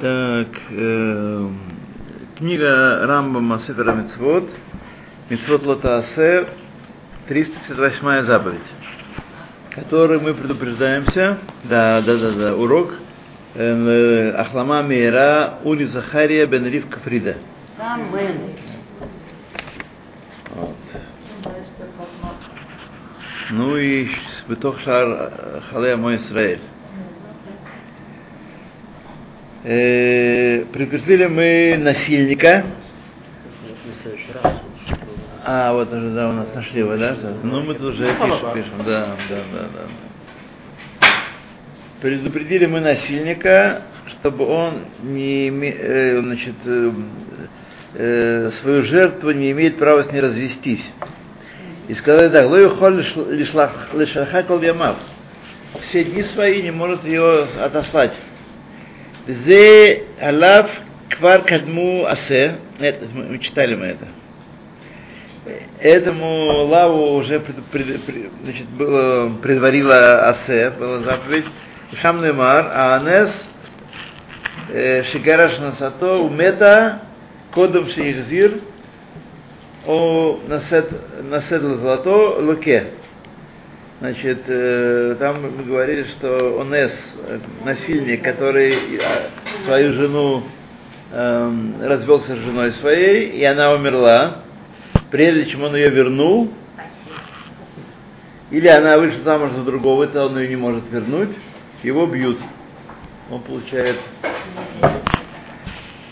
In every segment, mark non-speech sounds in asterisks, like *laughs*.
Так, э, книга Рамбама Сефера Мицвод, Мицвод Лотаасе, 358 заповедь, которой мы предупреждаемся, да, да, да, да, урок э, Ахлама Мейра Ули Захария Бен Ривка Фрида. Вот. Ну и Бетох Шар Халея Мой Израиль. Э, предупредили мы насильника. А, вот уже, да, у нас нашли его, да? Ну, мы тут уже пишем, пишем, да, да, да, да. Предупредили мы насильника, чтобы он не име, э, значит, э, э, свою жертву не имеет права с ней развестись. И сказали так, лою холь лишахакал ямав. Все дни свои не может ее отослать. Зе алав квар кадму асе. Это, мы читали мы это. Этому лаву уже пред, пред, пред, значит, было, предварила асе, была заповедь. Шамнемар, а анес шигараш насато умета кодом шиихзир о насед, наседл золото луке. Значит, э, там мы говорили, что Онес, насильник, который свою жену э, развелся с женой своей, и она умерла, прежде чем он ее вернул, или она вышла замуж за другого, то он ее не может вернуть, его бьют. Он получает.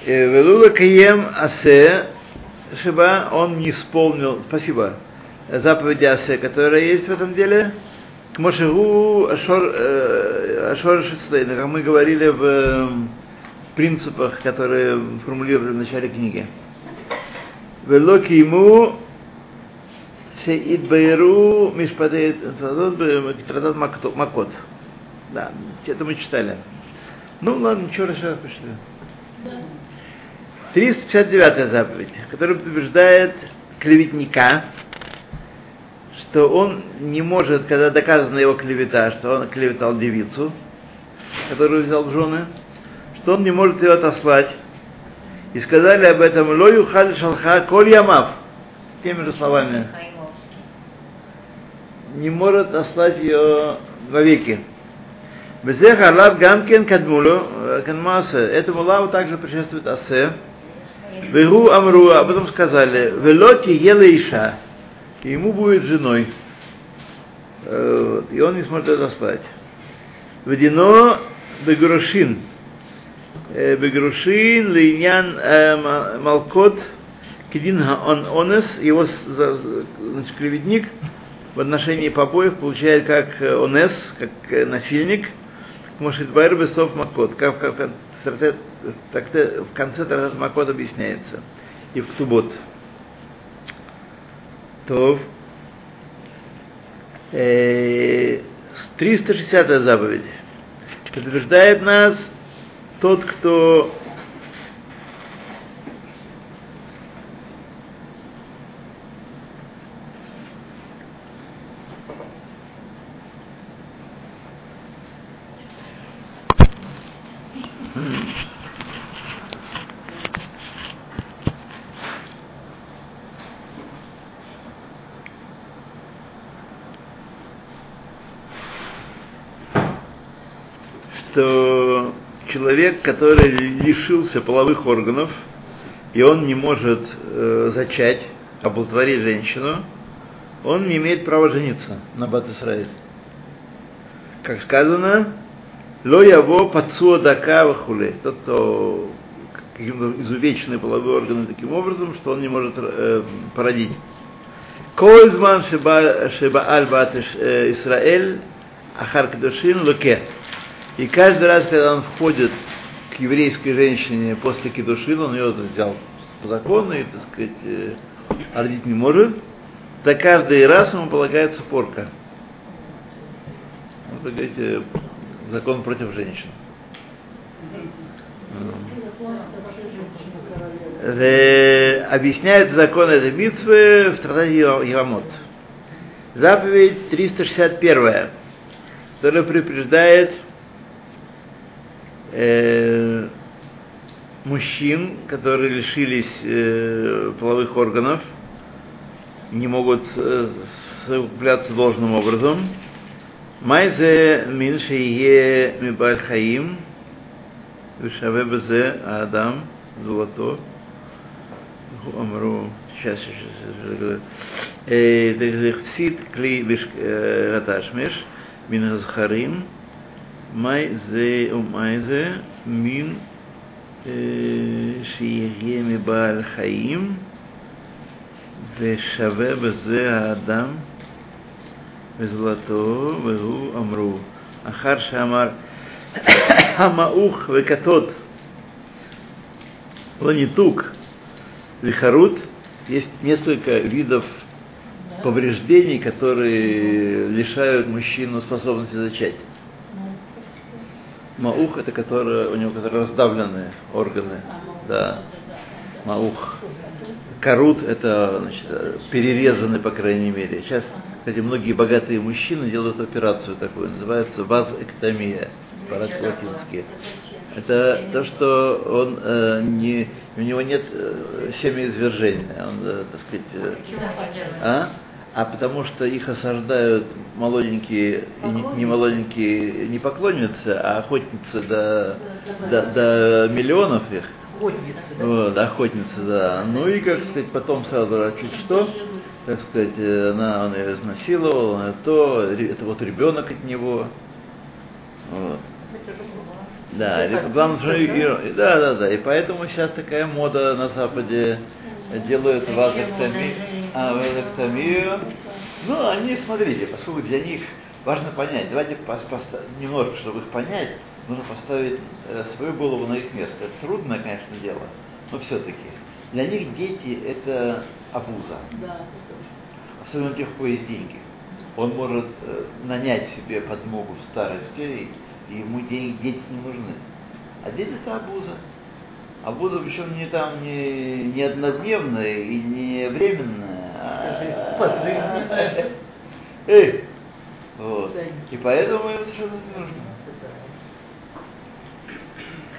Велула Каем Асе, Шиба, он не исполнил, спасибо, заповеди Асе, которая есть в этом деле, к Мошегу Ашор Шицлейна, как мы говорили в принципах, которые формулировали в начале книги. Велоки ему Сеидбайру Мишпадет Традат Макот. Да, это мы читали. Ну ладно, ничего, раз прочитаю. 359 заповедь, которая утверждает клеветника, что он не может, когда доказана его клевета, что он клеветал девицу, которую взял в жены, что он не может ее отослать. И сказали об этом Лою Халь Шалха Коль Ямав. Теми же словами. Не может ослать ее вовеки. Безех Аллах Гамкин Кадмулу Канмасе. Этому лаву также предшествует Асе. Вегу Амру, а потом сказали, Велоти Елейша, и ему будет женой. И он не сможет это слать. Ведено Бегрушин. Бегрушин Лейнян Малкот Кедин он Онес, его значит, клеветник в отношении побоев получает как Онес, как насильник, может Байр Бесов Макот, как, как, так в конце Тратат Макот объясняется. И в суббот. То э, 360 заповедь утверждает нас тот, кто что человек, который лишился половых органов, и он не может э, зачать, оплодотворить женщину, он не имеет права жениться на Бат. Как сказано, ло яво пацуа дака хуле. Тот, кто каким-то изувеченные половые органы таким образом, что он не может э, породить. Кользман шеба аль бат Исраэль ахар кедушин луке. И каждый раз, когда он входит к еврейской женщине после кедушина, он ее взял по закону и, так сказать, э, родить не может, за каждый раз ему полагается порка. Ну, так сказать, закон против женщин. Объясняет закон этой битвы в стратегии Явамот. Заповедь 361, которая предупреждает э, мужчин, которые лишились э, половых органов, не могут э, совокупляться должным образом. Майзе мин шее мибаль хаим, вишаве безе адам золото. אמרו, сейчас, דכסית כלי רתשמש מן הזכרים, מאי זה ומאי זה מין שיהיה מבעל חיים ושווה בזה האדם וזולתו, והוא אמרו, אחר שאמר המעוך וכתות, לא ניתוק, вихарут, есть несколько видов повреждений, которые лишают мужчину способности зачать. Маух это которые, у него которые раздавленные органы. Да. Маух. Карут это значит, перерезаны, по крайней мере. Сейчас, кстати, многие богатые мужчины делают операцию такую, называется вазэктомия по-латински. Это то, что он э, не, у него нет э, семяизвержения, он, э, так сказать, э, а? А потому что их осаждают молоденькие не, не молоденькие не поклонницы, а охотницы до, до, до миллионов их. Охотницы. Вот, охотницы, да. Ну и, как сказать, потом сразу а чуть что, так сказать, э, она, он ее изнасиловал, он то, это вот ребенок от него. Вот. Да, и главное, что и- да, да, да. И поэтому сейчас такая мода на Западе делают вазоктомию. А, вазоктомию. Ну, они, смотрите, поскольку для них важно понять, давайте немножко, чтобы их понять, нужно поставить э, свою голову на их место. Это трудное, конечно, дело, но все-таки. Для них дети это обуза, Да. особенно тех, у кого есть деньги. Он может э, нанять себе подмогу в старости, и, ему деньги, дети не нужны. А дети это обуза. Обуза причем не там не, не однодневная и не временная, а. Эй! Вот. И поэтому им совершенно не нужно.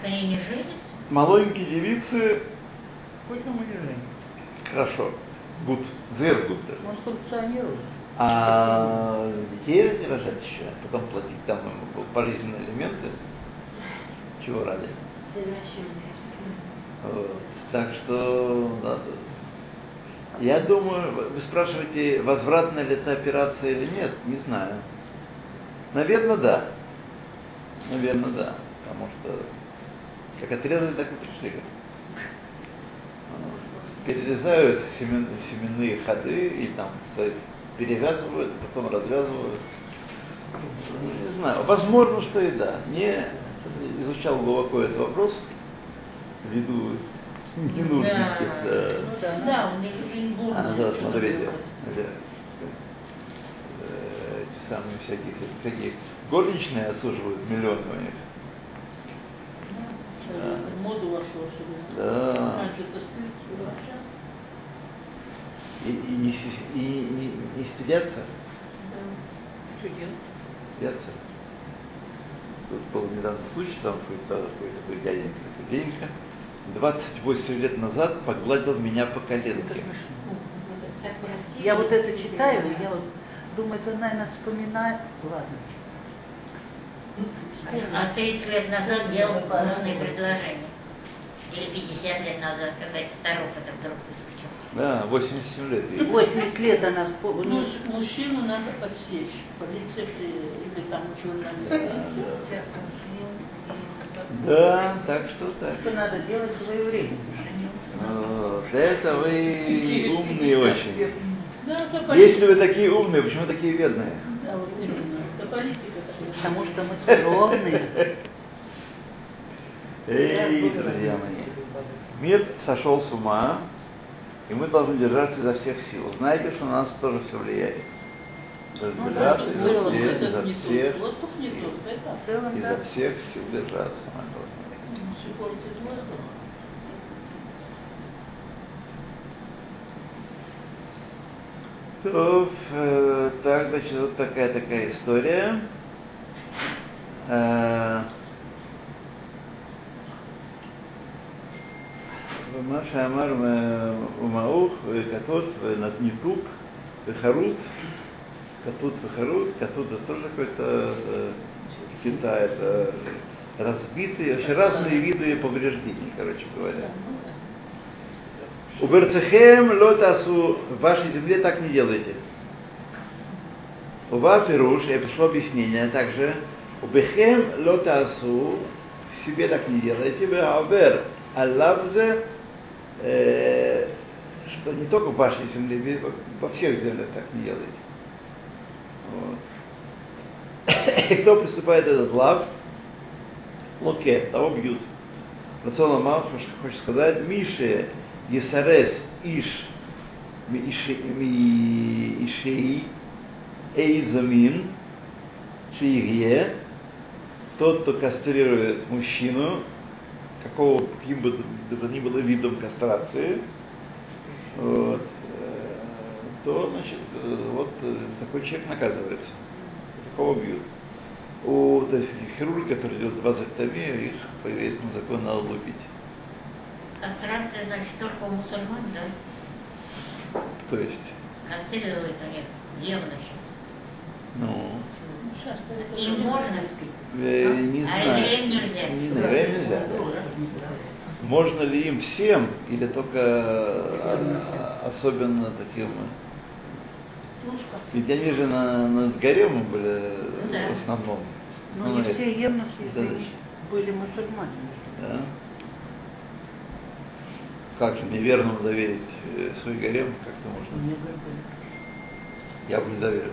Они не женятся? Молоденькие девицы, Хоть на унижение. хорошо, гуд, зверь гуд даже. Он функционирует. А детей ради рожать еще, а потом платить там ему пожизненные элементы, чего ради. Вот. Так что надо. Я думаю, вы- спрашиваете, возвратная ли эта операция или нет, не знаю. Наверное, да. Наверное, да. Потому что как отрезали, так и пришли. Вот. Перерезают семен- семенные ходы и там то есть, перевязывают, потом развязывают. Ну, Не знаю, возможно, что и да. Не изучал глубоко этот вопрос ввиду ненужности. да. Ну, да, у них уже не будет. А, да, смотрите, это, э, эти самые всякие, всякие горничные отсуживают миллионы у них. Да. В моду вошло. Да. А И, и не, и не- не стыдятся, что делать? стыдятся. Тут был недавно случай, там какой-то какой дяденька, 28 лет назад погладил меня по коленке. смешно. Я вот это читаю, и я вот думаю, это, наверное, вспоминаю. Ладно. А 30 лет назад делал полное предложение. Или 50 лет назад какая-то старуха так вдруг выскочила. Да, 87 лет ей. 80 лет она вспомнила. Ну, с- мужчину надо подсечь по рецепте или там журналиста. Да, так что так. Это надо делать своевременно. Вот, Это вы умные очень. Да. Если вы такие умные, почему такие бедные? Да, вот именно. Это политика такая. Потому что мы скромные. *laughs* Эй, друзья мои, мир сошел с ума, и мы должны держаться изо всех сил. Знаете, что на нас тоже все влияет. Должны Ну да, держаться Вот изо вот всех, этот изо не всех, тот, вот тут не тот, это В целом, изо да. всех сил держаться. мои дорогие. все портит воздух. То, э, так, значит, вот такая такая история. Э, מה שאמר ומעוך וכתות ונתניתוק וחרוט, катут וחарут, катут это тоже какой-то э, Китай, это разбитые, вообще разные виды повреждений, короче говоря. У Берцехем лотасу в вашей земле так не делайте. У Вафируш, я пришло объяснение также, у Бехем лотасу себе так не делайте, Беавер аллавзе, э, что не только в вашей земле, во всех землях так не делайте. Вот. *coughs* И кто приступает этот лав, локе, того бьют. Рацион Мал хочет сказать, Мише Есарес Иш Ишей Эйзамин Шиигье, тот, кто кастрирует мужчину, какого каким бы это ни было видом кастрации, вот, то, значит, вот такой человек наказывается. Такого бьют. У есть, хирурги, которые делают вазоктомию, их по еврейскому закону надо лупить. Кастрация, значит, только у мусульман, да? То есть, Кастрируют у них евнухи. ну, Им можно? э, не А знаю. евреям нельзя? Не знаю, евреям нельзя. Можно ли им всем, или только а, особенно таким? Ведь они же на, над гаремом были Да. в основном. Ну, Ну, не это- все евнухи были мусульмане. Да? Как же мне верному доверить э, свой гарем, как-то можно? Не. Я бы не доверил.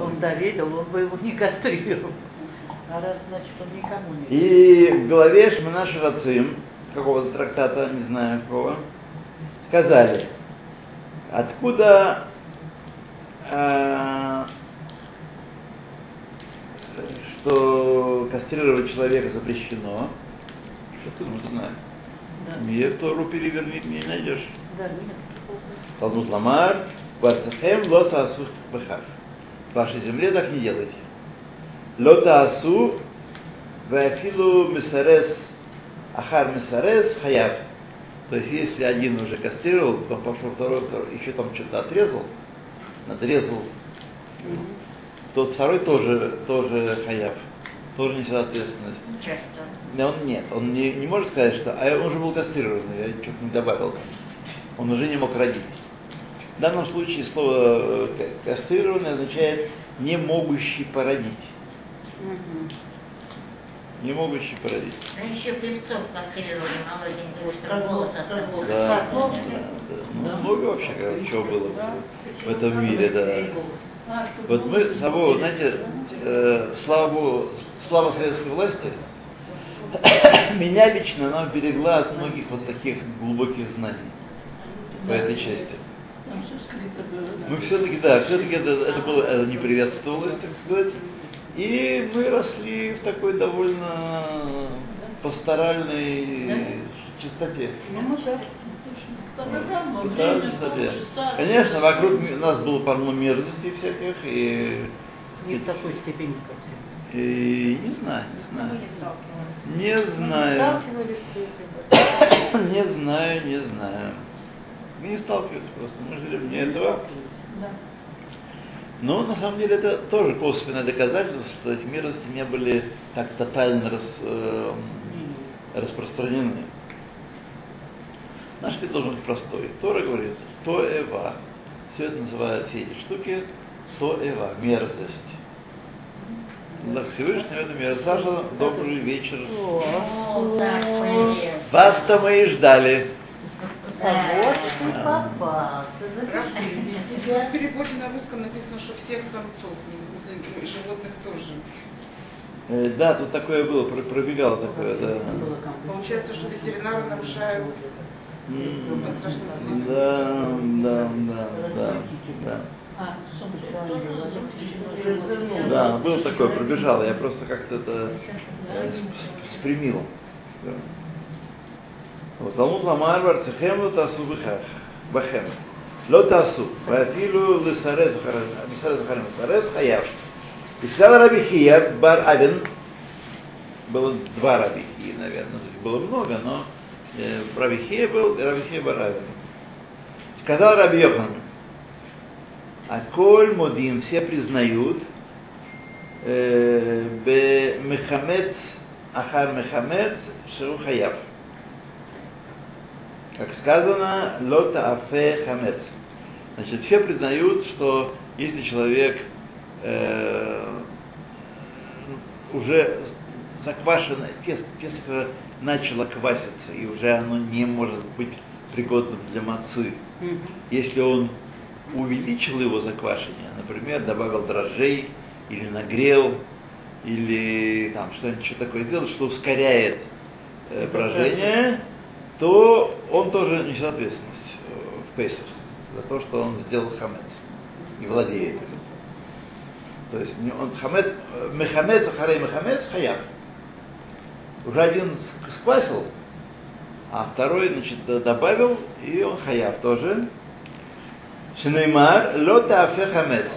Он доверил, он бы его не кастрировал. А раз, значит, он никому не И в главе Шмана Шарацим, какого-то трактата, не знаю какого, сказали, откуда э, что кастрировать человека запрещено, что ты ну, знаешь. Да. Мне Тору переверни, не найдешь. Да, нет. Талмуд Ламар, Барцахем лота асу бахав. В вашей земле так не делайте. Лота асу, вафилу мисарес, ахар мисарес хаяв. То есть, если один уже кастрировал, потом пошел второй, второй, еще там что-то отрезал, надрезал, то второй тоже, тоже хаяв, тоже несет ответственность. Часто. Но он нет, он не, не может сказать, что а он уже был кастрированный, я что-то не добавил. Он уже не мог родить. В данном случае слово э, ка- кастрированный означает не могущий породить. Мгм. Не могущий породить. Ну, еще певцов кастрировали голос развод. остался. Да, да, да. Ну, много вообще как, чего было в этом мире, да. Вот мы с собой, знаете, э, слава Богу, слава советской власти, *coughs* меня лично она берегла от многих вот таких глубоких знаний по этой части. Да. Мы все-таки, да, все-таки это, это было это не приветствовалось, так сказать. И мы росли в такой довольно пасторальной чистоте. Ну, Да, чистоте. полчаса. Конечно, вокруг нас было полно мерзостей всяких, и, Не в такой степени, как и не знаю, не знаю. Не Мы знаю, сталкивались с этим. *coughs* не знаю, не знаю. Мы не сталкивались просто, мы жили вне этого. Да. Но на самом деле это тоже косвенное доказательство, что эти мерзости не были так тотально рас, э, распространены. Наш ответ должен быть простой. Тора говорит, то эва. Все это называют все эти штуки, то эва, мерзость. Для Всевышнего это мерзость. Саша, добрый вечер. Вас-то мы и ждали. А вот ты попался, запиши. В переводе на русском написано, что всех самцов, и животных тоже. Э, да, тут такое было, про- пробегало такое, да. Получается, что ветеринары нарушают Да, да, да, да, да. Да, было такое, пробежало, я просто как-то это э, спрямил. Да. Вот, Талмуд ламар варцехем ло тасу бихах, бахем. Ло тасу, вафилу лисарез лисарез лисарез хаяв. И сказал Раби Хия бар Авен, было два Рабихи, наверное, было много, но э, Рабихе был и Рабихе Баравин. Сказал Раби Йохан, а коль модим все признают, э, мехамец ахар мехамец шеру хаяв. Как сказано, лота афе хамец. Значит, все признают, что если человек э, уже заквашено, тесто, тесто начало кваситься, и уже оно не может быть пригодным для мацы. Если он увеличил его заквашение, например, добавил дрожжей, или нагрел, или там что-нибудь что такое сделал, что ускоряет э, брожение, то он тоже несет ответственность э, в Пейсах за то, что он сделал хамец и владеет этим. То есть он хамец, мехамец, харей мехамец, хаяв. Уже один сквасил, а второй, значит, добавил, и он хаяв тоже. Шинеймар, лота афе хамец.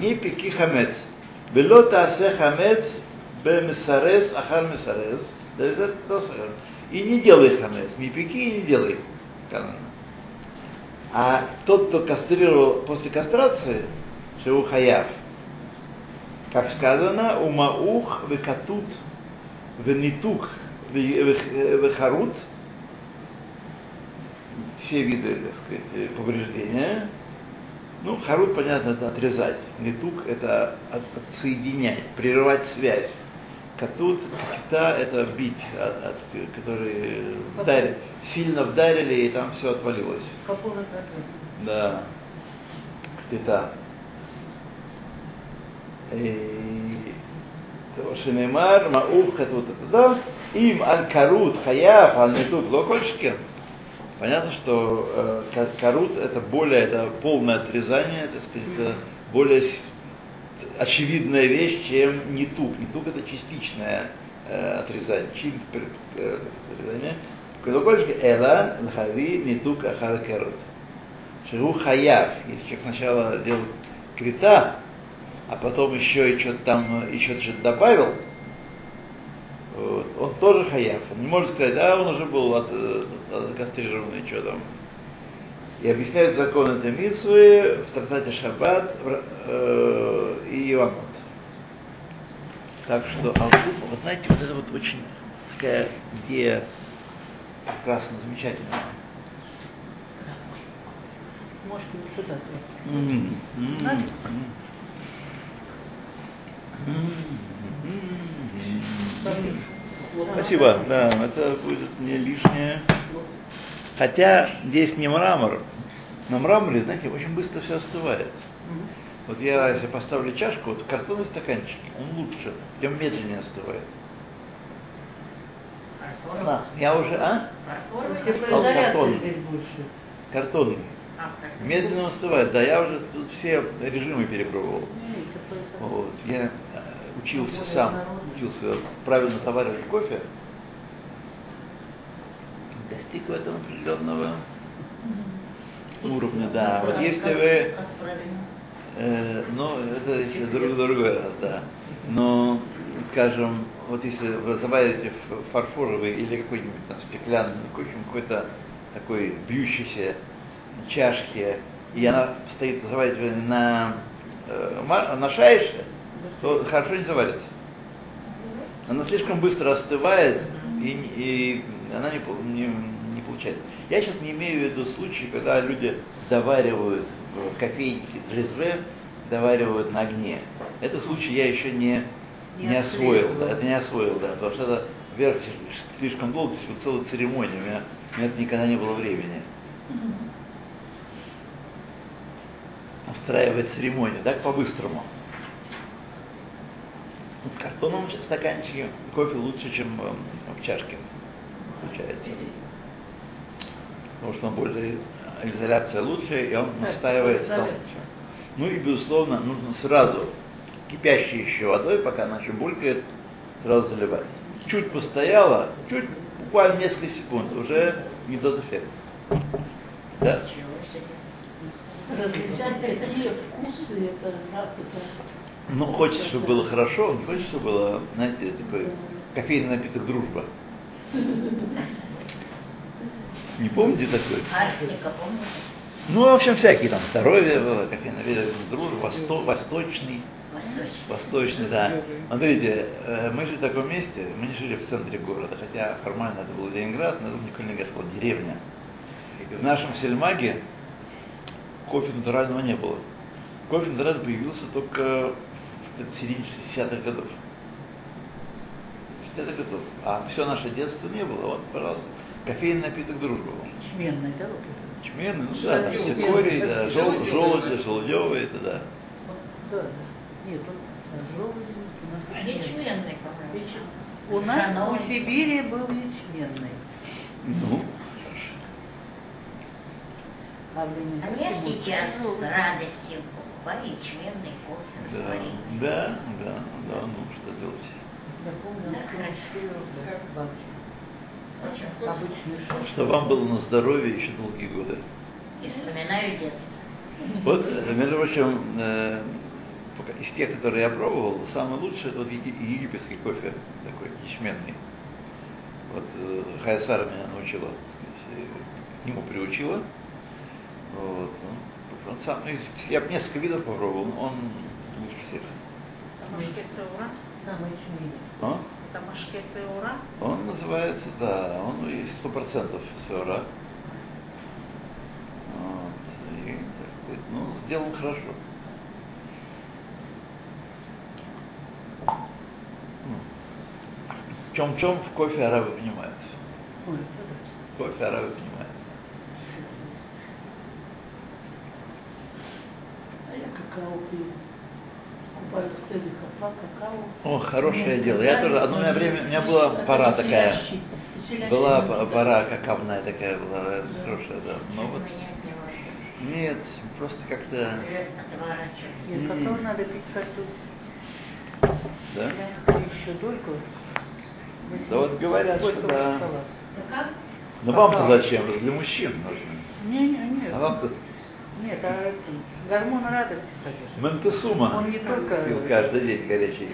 Не пеки хамец. Белота асе хамец бемесарес ахар месарес. И не делай хамец, не пеки и не делай. А тот, кто кастрировал после кастрации, шеу хаяв, как сказано, умаух векатут венитук вехарут, все виды, так сказать, повреждения. Ну, харут, понятно, это отрезать. Нитук – это отсоединять, прерывать связь. Катут, кита – это бить, от, от, которые вдарили, сильно вдарили, и там все отвалилось. Да. Кита. Шинемар, Мауф, Катут, это да. Им аль-карут, хаяф, аль-нитук, локольшкин. Понятно, что э, карут это более, это полное отрезание, так сказать, это более очевидная вещь, чем нитук. Нитук это частичное э, отрезание, чин э, отрезание. Колокольчик эла лхави нитук ахар карут. Шигу хаяв. Если человек сначала делал крита, а потом еще и что-то там, еще что-то добавил, вот. Он тоже хаяв. Он не может сказать, а он уже был от, от, кастрированный, что там. И объясняют закон этой митсвы в трактате Шаббат э, и Иванот. Так что Алкуп, вы знаете, вот это вот очень такая идея прекрасно, замечательная. Может, не сюда. Mm-hmm. Mm-hmm. Спасибо, да, это будет не лишнее. Хотя здесь не мрамор. На мраморе, знаете, очень быстро все остывает. Вот я, если поставлю чашку, вот картонный стаканчик, он лучше, тем медленнее остывает. Да, я уже, а? Картонный. Картонный. Медленно остывает, да, я уже тут все режимы перепробовал. Вот, я учился сам, учился правильно заваривать кофе, достиг в этом определенного уровня, да. Вот если вы, э, ну, это если друг другой раз, да. Но, скажем, вот если вы заварите фарфоровый или какой-нибудь там стеклянный какой-то такой бьющийся чашке, и она стоит заваривать на, э, на шайше, то хорошо не заварится. Она слишком быстро остывает, и, и она не, не получается. Я сейчас не имею в виду случаи, когда люди заваривают в кофейнике дрезве, доваривают на огне. Этот случай я еще не, не, не освоил, да, это не освоил, да, потому что это вверх слишком долго, целая церемония, у меня, у меня это никогда не было времени. Устраивать церемонию, так по-быстрому. В картонном стаканчике кофе лучше, чем в чашке получается. Потому что он более изоляция лучше, и он настаивается там. Ну и, безусловно, нужно сразу кипящей еще водой, пока она еще булькает, сразу заливать. Чуть постояло, чуть, буквально несколько секунд, уже не тот эффект. Да? Различать какие вкусы, это это ну, хочется, чтобы было хорошо, не хочется, чтобы было, знаете, такой кофейный напиток «Дружба»? *laughs* Не помните такой? Арктика, помните? Ну, в общем, всякие там здоровье было, кофейный напиток «Дружба», восто- восточный. Восточный. Восточный, да. Смотрите, э, мы жили в таком месте, мы не жили в центре города, хотя формально это был Ленинград, но это была деревня. И в нашем сельмаге кофе натурального не было. Кофе натуральный появился только в середине 60-х годов. 60-х годов. А все наше детство не было. Вот, пожалуйста, кофейный напиток дружба. Чменный, да, вот это? Чменный, ну да, там цикорий, да, жел, желуди, желудевый, это да. Да, да. Нет, он желудь у нас А ячменный. по-моему. У нас у Сибири был ячменный. Ну, А А я сейчас с желудь. радостью покупаю ячменный кофе да, да, да, да, ну что делать. Я помню, Да, хорошо. Чтобы вам было на здоровье еще долгие годы. И вспоминаю детство. Вот, между прочим, э, из тех, которые я пробовал, самый лучший это вот еги- египетский кофе, такой ячменный. Вот э, Хайсара меня научила, к нему приучила. Вот, ну, он сам, ну, я бы несколько видов попробовал, но он лучше всех. Тамашке Сеура? Самый ячменный. А? Тамашке Сеура? Он называется, да, он есть сто процентов сыра. Вот, и, так сказать, ну, сделан хорошо. В чем-чем в кофе арабы понимают. Это Кофе арабы понимают. А я какао пью. О, хорошее дело. Я тоже, одно у меня время, у меня была пора такая, была пора какавная такая была, хорошая, да. Но вот, нет, просто как-то, какао надо пить каждую да. еще дольку. Да вот говорят, что да. Ну? Ну вам-то зачем? Для мужчин нужно. Не, не, нет. А вам-то Нет, а гормон радости содержит. Монтесума Он не только пил каждый день горячий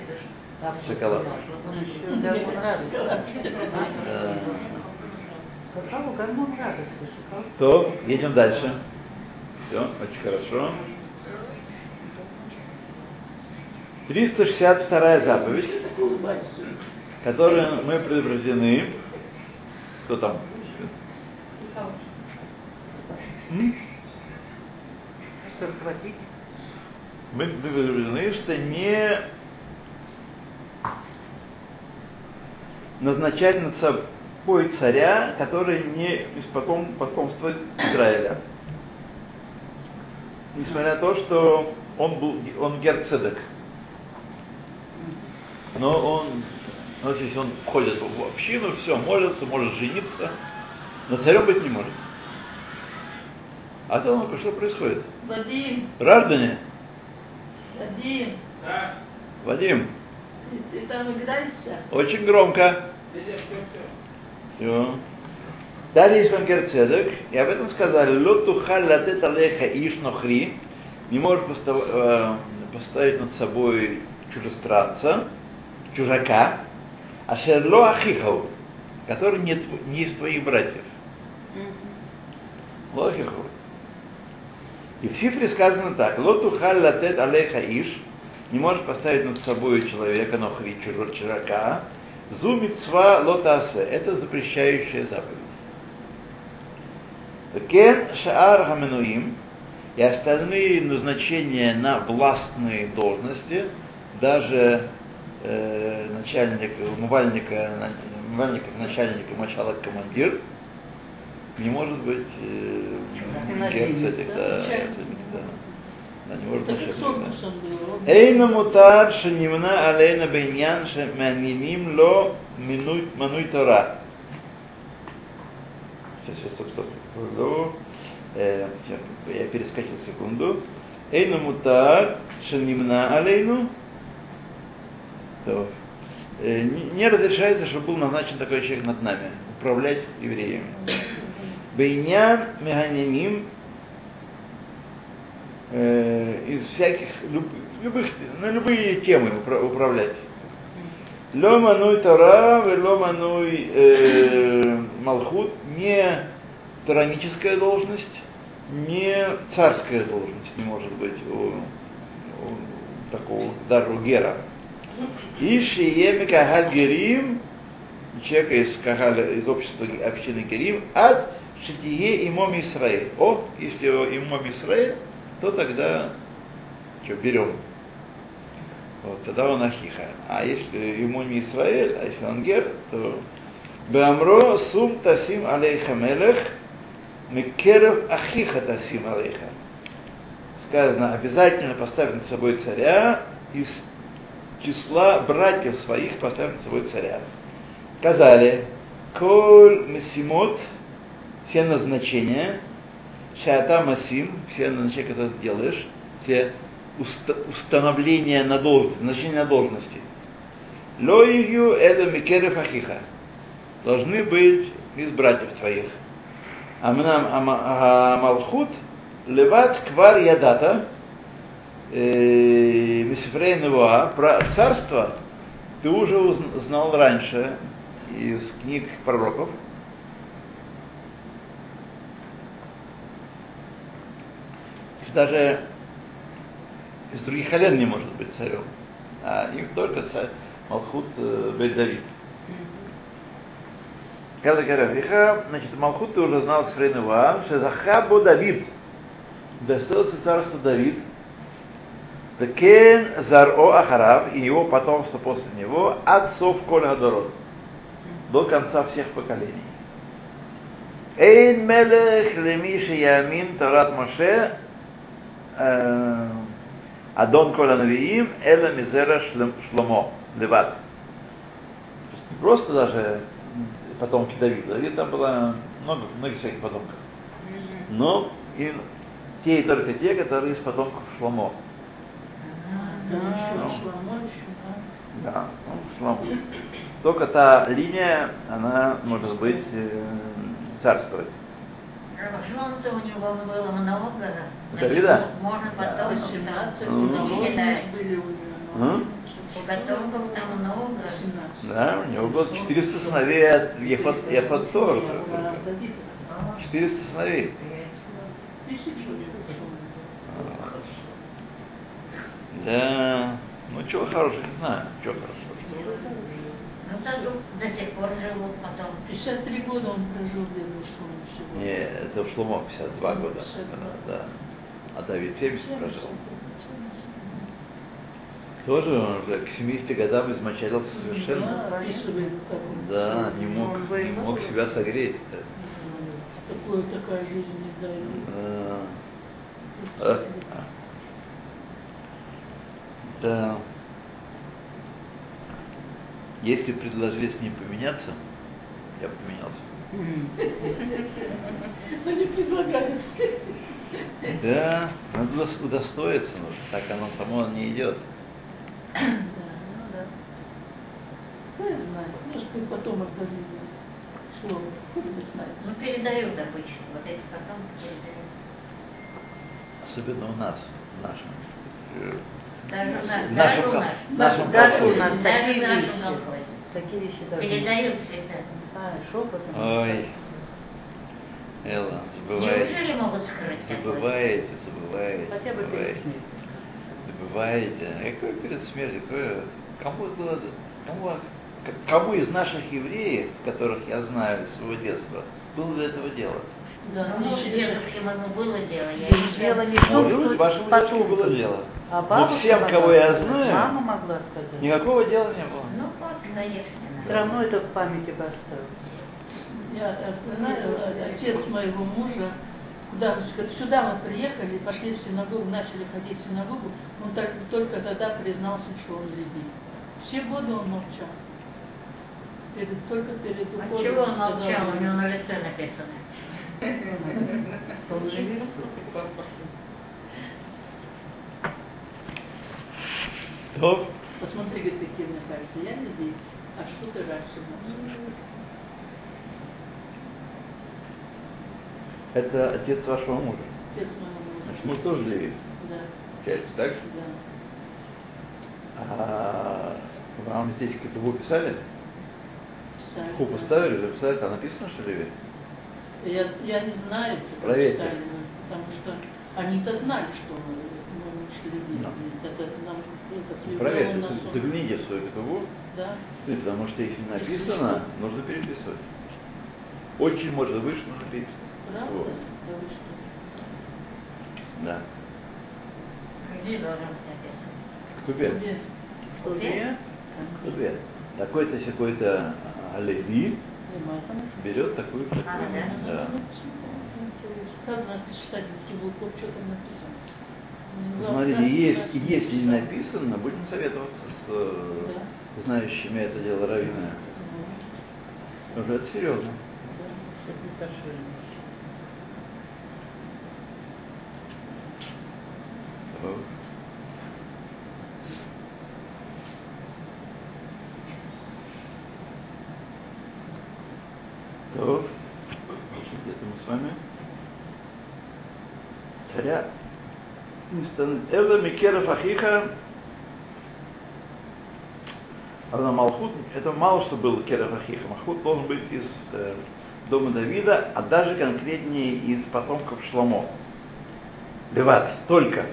шоколад. Он еще гормон радости. Какао гормон радости. Шоколад. То, едем дальше. Все, очень хорошо. 362 заповедь, которую мы предупреждены. Кто там? М? Сорватить. Мы предупреждены, что не назначать над собой царя, который не из потом, потомства Израиля. Несмотря на то, что он был он герцедек. Но он, если он входит в общину, все, молится, может жениться, но царем быть не может. А то ну, что происходит? Вадим, Граждане, Вадим, Вадим, ты, ты там играешься? очень громко. Все. Далее есть Герцедек, и об этом сказали, лоту халлатет алеха иш нохри, не можешь постав- э, поставить над собой чужестранца, чужака, а шерло ахихау, который не, не из твоих братьев. Ло ахихау. И в цифре сказано так, лоту халлатет алеха иш, не можешь поставить над собой человека, нохри, чужо- чужака, зу митцва лотасе, это запрещающая заповедь. Кен шаар хаменуим и остальные назначения на властные должности, даже э, начальник, умывальника, умывальника, начальника, мочалок, командир, не может быть э, да, этих, да, да, не может быть Эйна мутар шенимна алейна бейнян шеманиним ло мануй тора. Сейчас, сейчас, стоп, стоп. Э, я перескочил секунду. Эйна мутар шенимна алейну. Э, не разрешается, чтобы был назначен такой человек над нами, управлять евреями. Бейнян меганяним э, из всяких люб- любых на любые темы упра- управлять. Ло мануй Тора, ло мануй э, Малхут, не тараническая должность, не царская должность не может быть у, у такого дару Гера. И Шиеме Кагаль Герим, человека из Кагаля, из общества общины Герим, от Шитие имом Исраэль. О, если его имом Исраэль, то тогда что, берем. Вот, тогда он Ахиха. А если имом Исраэль, а если он Гер, то Беамро сум тасим алейха мелех, мекерев ахиха тасим алейха. Сказано, обязательно поставь над собой царя из числа братьев своих поставь над собой царя. Сказали, коль месимот, все назначения, шата масим, все назначения, которые ты делаешь, все уст- установления на должности, назначения на должности. Лоию это микерев ахиха. Должны быть из братьев твоих. Амнам Амалхут леват квар ядата Мисифрей Невуа про царство ты уже узн- знал раньше из книг пророков. Даже из других колен не может быть царем, а им только царь Малхут э, Бейт Давид. Когда Гарафиха, значит, Малхут ты уже знал с Фрейнова, что Захабу Давид, достоился царства Давид, Такен Заро Ахарав и его потомство после него, отцов Коля Гадород, до конца всех поколений. Эйн Мелех Лемиши Ямин Тарат Моше Адон Коля Навиим Эла Мизера Шломо Леват. Не просто даже потомки Давида. Давид там было много, многих всяких потомков. Но и те и только те, которые из потомков Шломо. Да. Шломо еще, да. Да, ну, Шломо. Только та линия, она может быть э, царствовать. Жен-то у него было много, Давида? можно Да. потом 18 Мгм. наложниц были у него. М? У потомков там много. 18. Да, у него было 400 сыновей от Ефат, Ефат тоже. А Давид 400 сыновей. тысячу лет. Да, ну чего хорошего, не знаю, чего хорошего. Ну, так до сих пор живут потом. 53 года он прожил в Иерусалиме всего. Не, это в Шломо 52 года. 52. Да. А Давид 70 прожил. Тоже он уже к 70 годам измочалился совершенно. Да, не мог, не мог себя согреть. Такое, такая жизнь не дает. Да. А? Да. Если предложили с ним поменяться, я бы поменялся. Но не предлагают. Да, надо удос- удостоиться нужно, так оно само не идет. Да, ну да. Ну, я знаю, может, ты потомок Давида. Слово, знает. Ну, передают обычно. Вот эти потомки передают. Особенно у нас, в нашем. Даже у нас, даже у нас. Даже у нас такие вещи. колхозе. Такие вещи даже. Передают всегда. А, шепотом. Ой, Элла, забываете, Неужели могут скрыть забываете, забываете, Хотя бы перед забываете, смертью. забываете. Какое перед смертью, какое, кому было, кому, кому из наших евреев, которых я знаю с своего детства, было до этого дело? Да, Ну, дедушке было дело, я Дело не в том, что потом было дело. А Но бабушка всем, кого я знаю, Мама могла сказать. никакого дела не было. Ну, вот, конечно. Все равно это в памяти осталось. Я вспоминаю, отец моего мужа, куда сюда мы приехали, пошли в синагогу, начали ходить в синагогу, он так- только тогда признался, что он религий. Все годы он молчал. Перед, только перед А уходом чего он молчал? У него на лице написано. *laughs* Он Посмотри, говорит, какие у меня пальцы. Я не а что ты раньше это отец вашего мужа. Отец моего мужа. Значит, муж тоже левит. Да, Получается, так же? да. А А вам здесь кетубу писали? Писали, Хупу да. ставили, записали, там написано, что ли? Я, я не знаю, что Проверьте. читали потому что они-то знали, что мы, мы учили Да. Это нас он- загляните в свою кетубу, Да. Ну, потому что если написано, нужно переписывать. Очень может быть, что нужно переписывать. Правда? Вот. Да. Где должен быть написано? В кетубе. Такой-то секой-то Алеви берет такую А, да? Да. Как надо читать в что там написано? Ну, Смотрите, есть, если не написано. будем советоваться с знающими это дело раввинами. Уже это серьезно. да, чтобы не тошили. Вот. То, где-то мы с вами. Царя не станет. Эла Микеров Ахиха Она Малхут, это мало что был Керев Ахиха. Малхут должен быть из э, дома Давида, а даже конкретнее из потомков Шломо. Леват, только.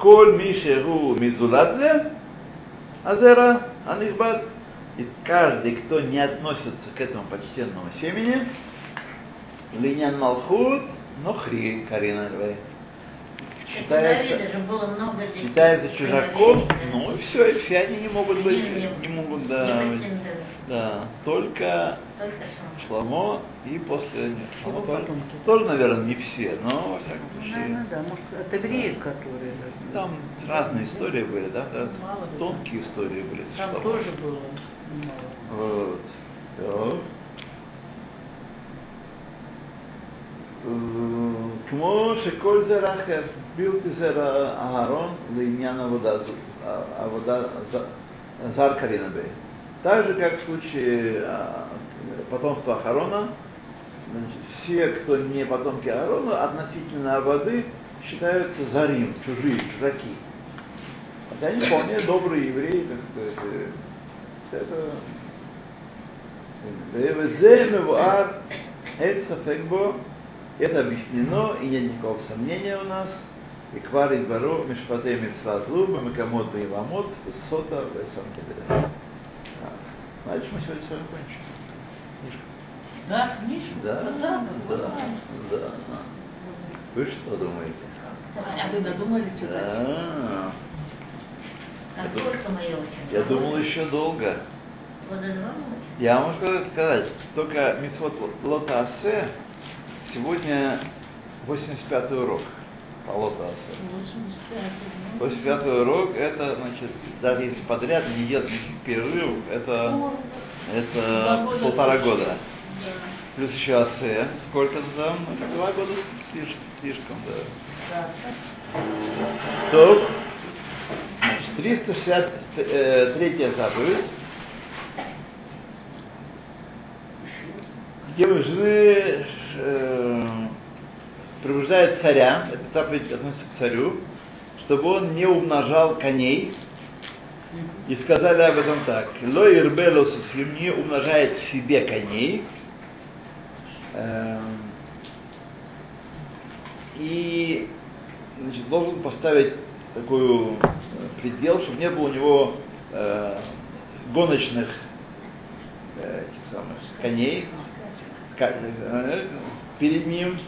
Коль Мишеру Мизуладзе, Азера, Анихбад. И каждый, кто не относится к этому почтенному семени, Линян Малхут, Нохри Карина Львей У Давида же было много детей. считается чужаком, Да. ну и все, и все они не могут быть, Не- не- не могут, Не да, претендуют. да, только Только что. Шламо и после нет, Шломо Его тоже, потомки. тоже, наверное, не все, но во всяком Ну, случае. наверное, да. Может, от евреев, которые... Там разные истории были, да, да, Мало ли, тонкие истории были. с Там Шломо. тоже было мало. Вот. Так. Э, כמו שכל זרע אחר, בלתי זרע אהרון לעניין עבודה, זו- а- עבודה ז- זר קרינה בי. Так же, как в случае а, потомства Аарона, значит, все, кто не потомки Аарона, относительно воды считаются зарим, чужие, чужаки. Хотя они вполне добрые евреи, так сказать. э, Это וזה מבואר, אין ספק בו, это объяснено, и нет никакого сомнения у нас. И квар идбаро мишпатей митцва злу, бамакамот баивамот, сота весам Значит, мы сегодня с вами кончим. Да, книжку? Да, да, вот. да. Вы что думаете? А вы надумали читать? А, А сколько мы ее я думал еще долго. Я могу сказать, только Митцвот Лота Асе сегодня 85 урок по Лота Асе. 85, ну. 85 урок, это, значит, даже если подряд не никаких перерывов, это, это полтора года. Да. Плюс еще Асе, сколько там? Ну, два года слишком, да. То, значит, 363 заповедь, где вы жены пробуждают царя, эта заповедь относится к царю, чтобы он не умножал коней, и сказали об этом так. Ло ирбело не умножает себе коней. Эм, И значит, должен поставить такую э, предел, чтобы не было у него э, гоночных э, этих самых коней э, перед ним.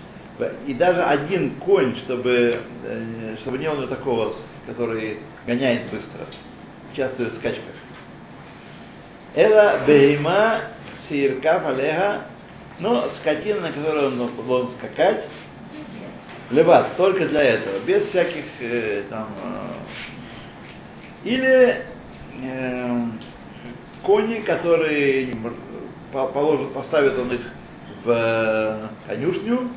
И даже один конь, чтобы, э, чтобы не было такого, который гоняет быстро, участвует в скачках. Это бейма сирка фалеха, но скотина, на которой он должен скакать, леват, только для этого, без всяких э, там... э, или э, кони, которые по- положат, поставят он их в конюшню,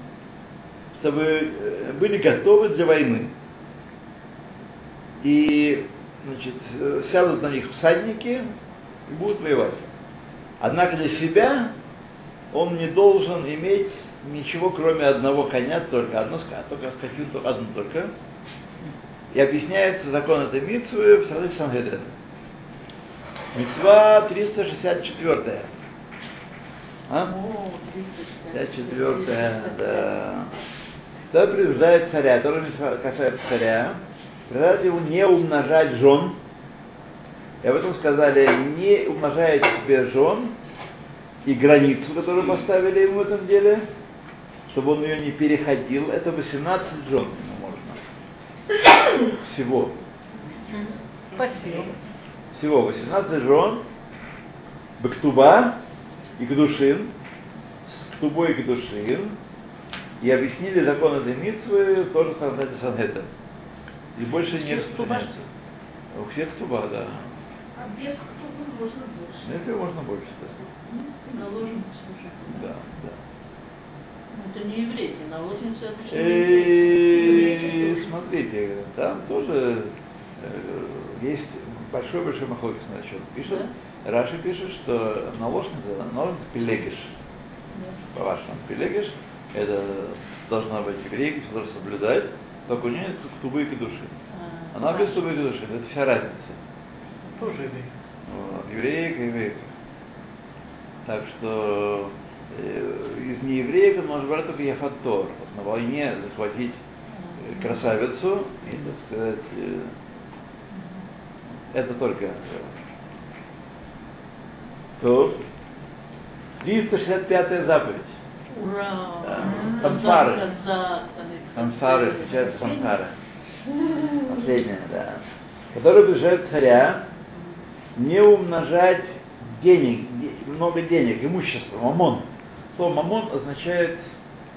чтобы э, были готовы для войны. И значит, э, сядут на них всадники и будут воевать. Однако для себя он не должен иметь ничего, кроме одного коня, только одну, только скотину, только одну только. И объясняется закон этой митцвы в стране Сангедрина. Мецва 364. А? О, 54, да. Кто предупреждает царя, который касается царя, предупреждает его не умножать жен. И об этом сказали, не умножает себе жен и границу, которую поставили ему в этом деле, чтобы он ее не переходил. Это 18 жен ему можно. Всего. Спасибо. Всего 18 жен, Бактуба и Кедушин, с Ктубой и Кедушин, и объяснили закон этой митцвы тоже Трактате Санхедrin. И больше не распространяется. У всех Ктуба, да. А без кто можно больше. Ну, это можно больше, да. Наложницы уже. Да, да. Ну, Это не евреи, наложницы обычно. И смотрите, там тоже э, есть большой-большой махлокис на счет. Пишет, Раши пишет, что наложница, наложница пелегиш. По-вашему, пелегиш, это должна быть еврейка, все должна соблюдать, только у нее нет ктубы и души. А, Она без ктубы и души, это вся разница. Тоже еврей. Вот, еврейка, еврейка. Так что э, из неевреек он может брать только Яфатор. Вот на войне захватить э, красавицу и, так сказать, э, это только. То 365 заповедь. Ура! Да. Казак. Фанфары, сейчас фанфары. Последняя, да. Который приезжает царя не умножать денег, де- много денег, имущество, мамон. Слово мамон означает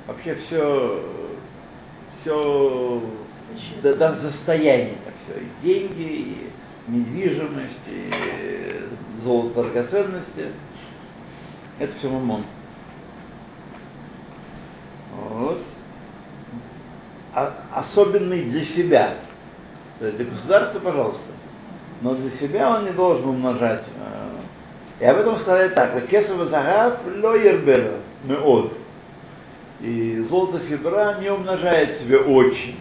вообще все, все до, до состояния, все, и деньги, и недвижимость, и золото, драгоценности. Это все мамон. Вот. А- особенный для себя. То есть для государства, пожалуйста. Но для себя он не должен умножать. э, И об этом сказали так. Кесова загав ло ербера меот. И золото фибра не умножает себе очень.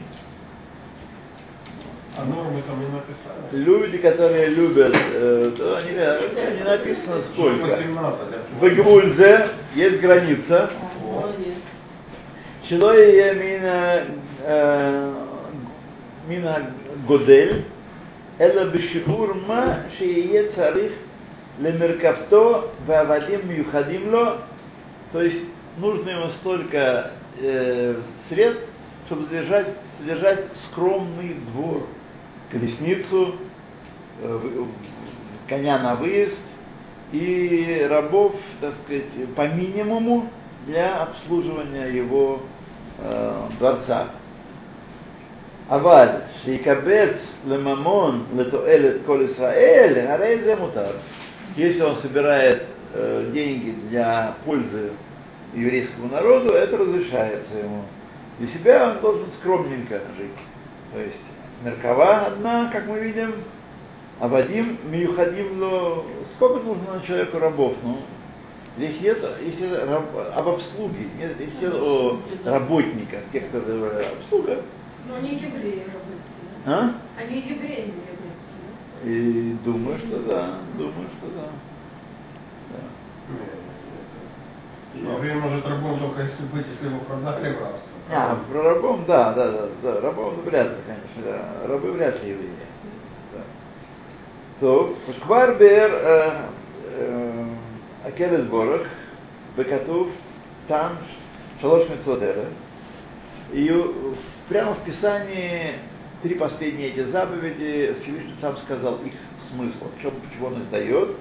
А нормы там не написали. Люди, которые любят, э, то они, э, не написано сколько. 18. В Гвульзе есть граница. Молодец. שלא יהיה מן, ה- אה, מן הגודל, אלא בשיעור מה שיהיה צריך למרכבתו ועבדים מיוחדים לו, то есть нужно ему столько э, средств, чтобы содержать, содержать скромный двор, колесницу, э, в- в- коня на выезд и рабов, так сказать, по минимуму для обслуживания его э, дворца. אבל שיקבץ לממון לתועלת כל ישראל, הרי זה מותר. Если он собирает э, деньги для пользы еврейскому народу, это разрешается ему. Для себя он должен скромненько жить. То есть меркава одна, как мы видим, а Вадим Миюхадим Ло, сколько нужно человеку рабов? Ну, Речь идет, если раб, об обслуге, нет, речь идет о работниках, тех, кто обслуга. Но они евреи работники, А? Они евреи работники. И думаю, что да, думаю, что да. да. Но. Еврей может рабом только если быть, если его продали в рабство. А, про рабом, да, да, да, да, рабом ну, вряд ли, конечно, да. рабы вряд ли евреи. Да. То, Шкварбер, э, э, Акелет Борох, Бекатув, там Шалош Мецодера. И э, прямо в Писании три последние эти заповеди Всевышний сам сказал их смысл, в чем, почему он их дает.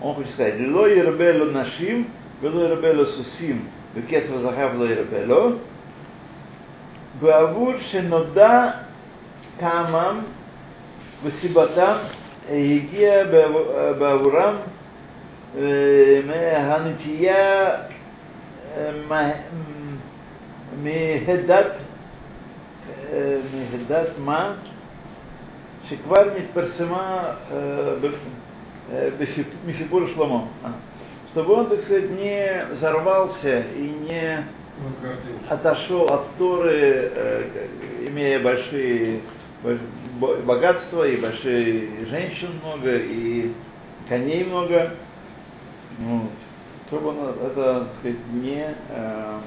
Он хочет сказать, «Ло ербелу нашим, вело ербелу сусим, векесра захав ло ербелу, бавур шенода тамам, васибатам, егия бавурам, э, בעבור- בעבורם אה, מהנטייה אה, מה- מהדת, אה, מהדת מה? שכבר נתפרסמה אה, ב- אה, בסיפ- מסיפור שלמה. А. Чтобы он, так сказать, не взорвался и не Возгордился. отошел от Торы, э, как- имея большие бо- бо- богатства и большие женщин много, и коней много. ну, чтобы он, это, так сказать, не... э,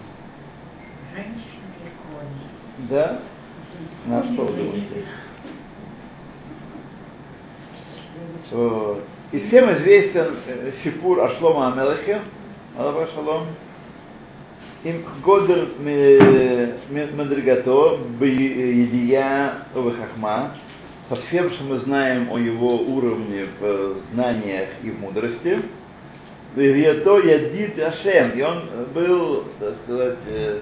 Женщины да? На что вы думаете? Вот. И всем известен э, Сипур Ашлома Амелахе, Аллаха Шалом, им Годер Мадригато, Едия Хахма, со всем, что мы знаем о его уровне в знаниях и в мудрости, Вето Ядид Ашем, и он был, так сказать, э,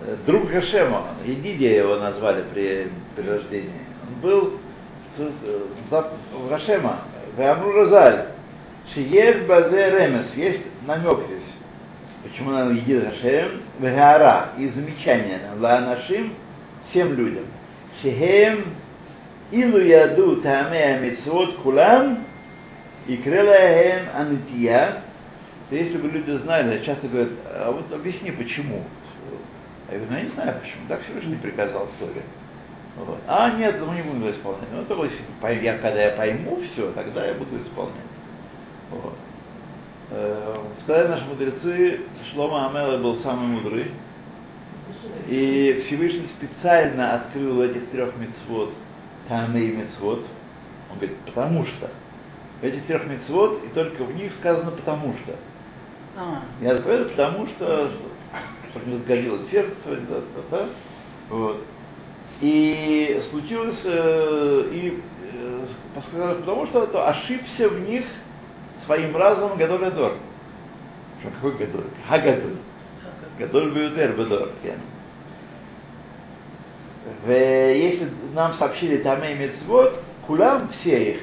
э, друг Хашема, Едидия его назвали при, при рождении. Он был э, в Хашема, Вамру Розаль, Шиеш Базе Ремес, есть намек здесь. Почему надо Едид Хашем, Вегара, и замечание, Ланашим, всем людям. Шихем Илу яду таамея митцвот кулам, и крылаем анития, то если бы люди знали, часто говорят, а вот объясни, почему. Я говорю, ну я не знаю почему, так Всевышний приказал сторе. Вот. А нет, мы не будем его исполнять. Ну, только если я, когда я пойму все, тогда я буду исполнять. Вот. Э, Сказали наши мудрецы, Шлома Амела был самый мудрый, и Всевышний специально открыл этих трех мецвод, Таны и мецвод. Он говорит, потому что. В этих трех мецвод, и только в них сказано потому что. А, Я говорю, потому что, чтобы не сгорело сердце, да, да, да. Вот. И случилось, э, и э, потому что то ошибся в них своим разумом Гадоль Адор. Что, какой Гадоль? Хагадоль. Гадоль Беютер Бедор. Если нам сообщили Тамей Мецвод, кулам все их,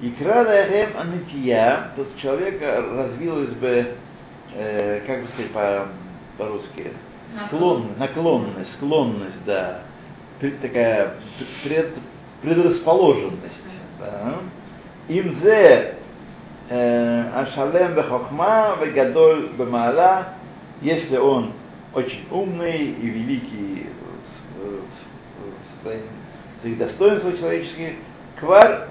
и крадахем анития, то у человека развилась бы, э, как бы сказать по- по-русски, склон, наклонность, склонность, да, Пред- такая пред, предрасположенность. Да. Имзе ашалем бехохма вегадоль бемаала, если он очень умный и великий в- в своих достоинствах человеческих, квар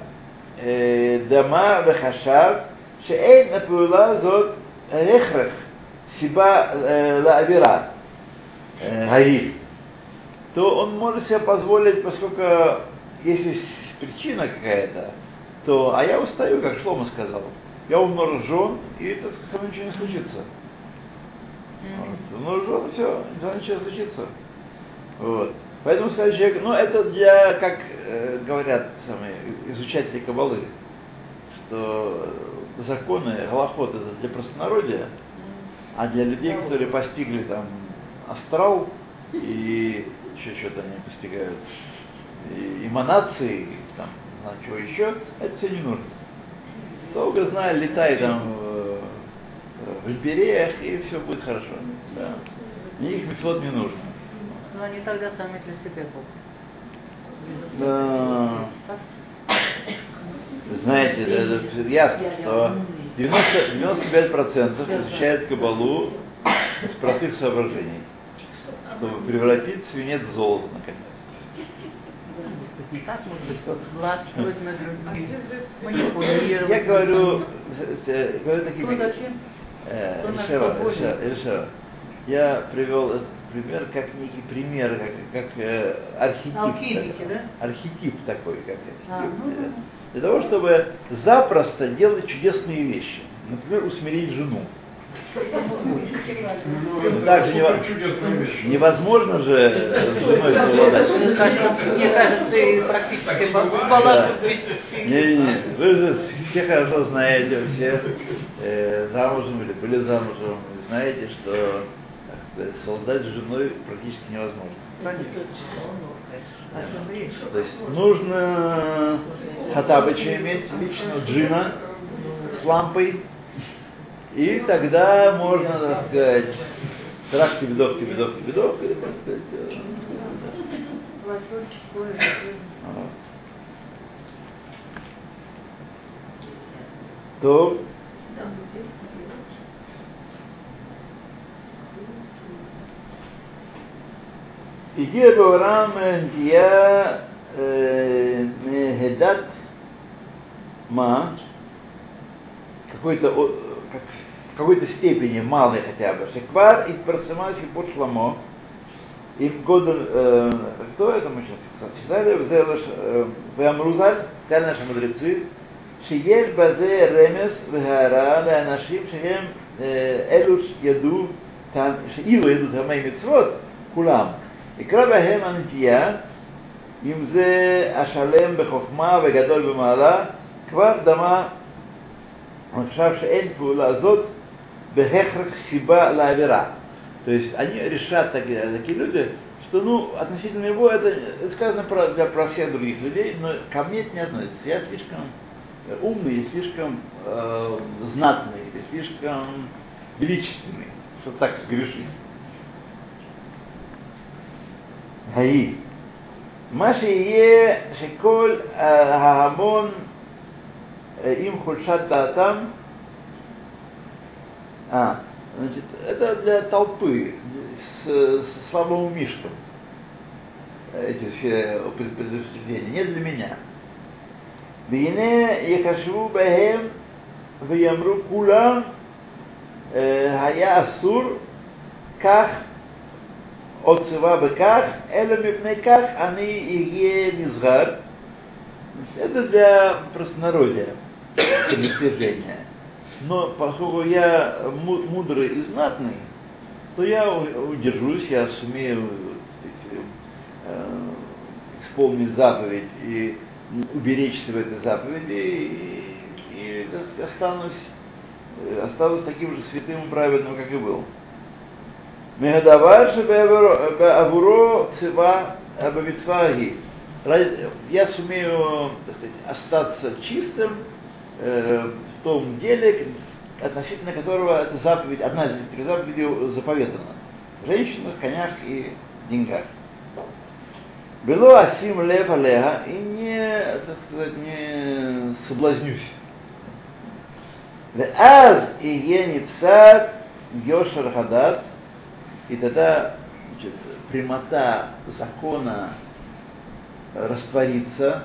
э, дама вехашав, шеэйн напула зот рехрех, сиба э, лаавира, э, гариф, то он может себе позволить, поскольку если причина какая-то, то, а я устаю, как Шлома сказал, я умножу жен, и это со мной ничего не случится. Вот. Умножу жен, все, ничего не случится. Вот. Поэтому сказать человек, ну это для, как э, говорят самые изучатели кабалы, что законы, голоход это для простонародия, а для людей, которые постигли там астрал и еще что-то они постигают, и эманации, и там, знаю, чего еще, это все не нужно. Долго знай, летай там э, в империях, и все будет хорошо. Да. Никаких мецвод не нужно. ну они тогда сами для себя Бог. Да. Знаете, это, ясно, что 90, 95% изучают кабалу с простых соображений, чтобы превратить свинец в золото, наконец. Властвовать над манипулировать. Я говорю, э, э, говорю такие более? Элишева, Элишева. Я привел этот пример как некий пример, как, как э, архетип. Алхимики, такой. да? Архетип такой, как А, архетип. ну, э, ну. Для того, чтобы запросто делать чудесные вещи. Например, усмирить жену. Ну, так же это нево- супер чудесная вещь. Невозможно же с женой совладать. Мне кажется, и практически баланс Не-не-не, вы же все хорошо знаете, все э, замужем или были замужем, знаете, что так совладать с женой практически невозможно. То есть нужно Хатабыча иметь лично, джина с лампой, и тогда можно, так сказать, трах кибидов, кибидов, кибидов, и, так сказать. То הגיע בעולם נטייה אה, מהדת מה? какой-то, о, как, в какой-то степени малый хотя бы. Шеквар и Парсамаси под Шламо. И в году, э, кто это мы сейчас читали, в Амрузаль, сказали наши мудрецы, שיש בזה רמז והערה לאנשים שהם אלו שידעו, שאילו ידעו טעמי מצוות, כולם. יקרא בהם הנטייה, אם זה השלם בחוכמה וגדול במעלה, כבר דמה, он חשב שאין פעולה הזאת בהכרח סיבה לעבירה. То есть они решат, такие, такие люди, что ну, относительно него это, это сказано про, для, про всех других людей, но ко мне это не относится. Я слишком умный и слишком э, знатный, и слишком величественный, чтобы так сгрешить. ההיא. מה שיהיה שכל ההמון עם חולשת דעתם, а, значит, это для толпы, с, с слабым мишком, эти все предупреждения, не для меня. והנה יחשבו בהם ויאמרו כולם היה אסור כך או ציווה בכך, אלא מפני כך אני אהיה נזהר. Это для простонародия, предупреждения. Но поскольку я мудрый и знатный, то я удержусь, я сумею сказать, исполнить заповедь и уберечься в этой заповеди и, и останусь, останусь таким же святым и праведным, как и был. Мегадавар Авуро Цива Абавицваги. Я сумею сказать, остаться чистым э, в том деле, относительно которого эта заповедь, одна из этих заповедей заповедана. В женщинах, конях и деньгах. Было асим лев алеха и не, так сказать, не соблазнюсь. Аз и енипсад йошер хадат, и тогда значит, прямота закона растворится,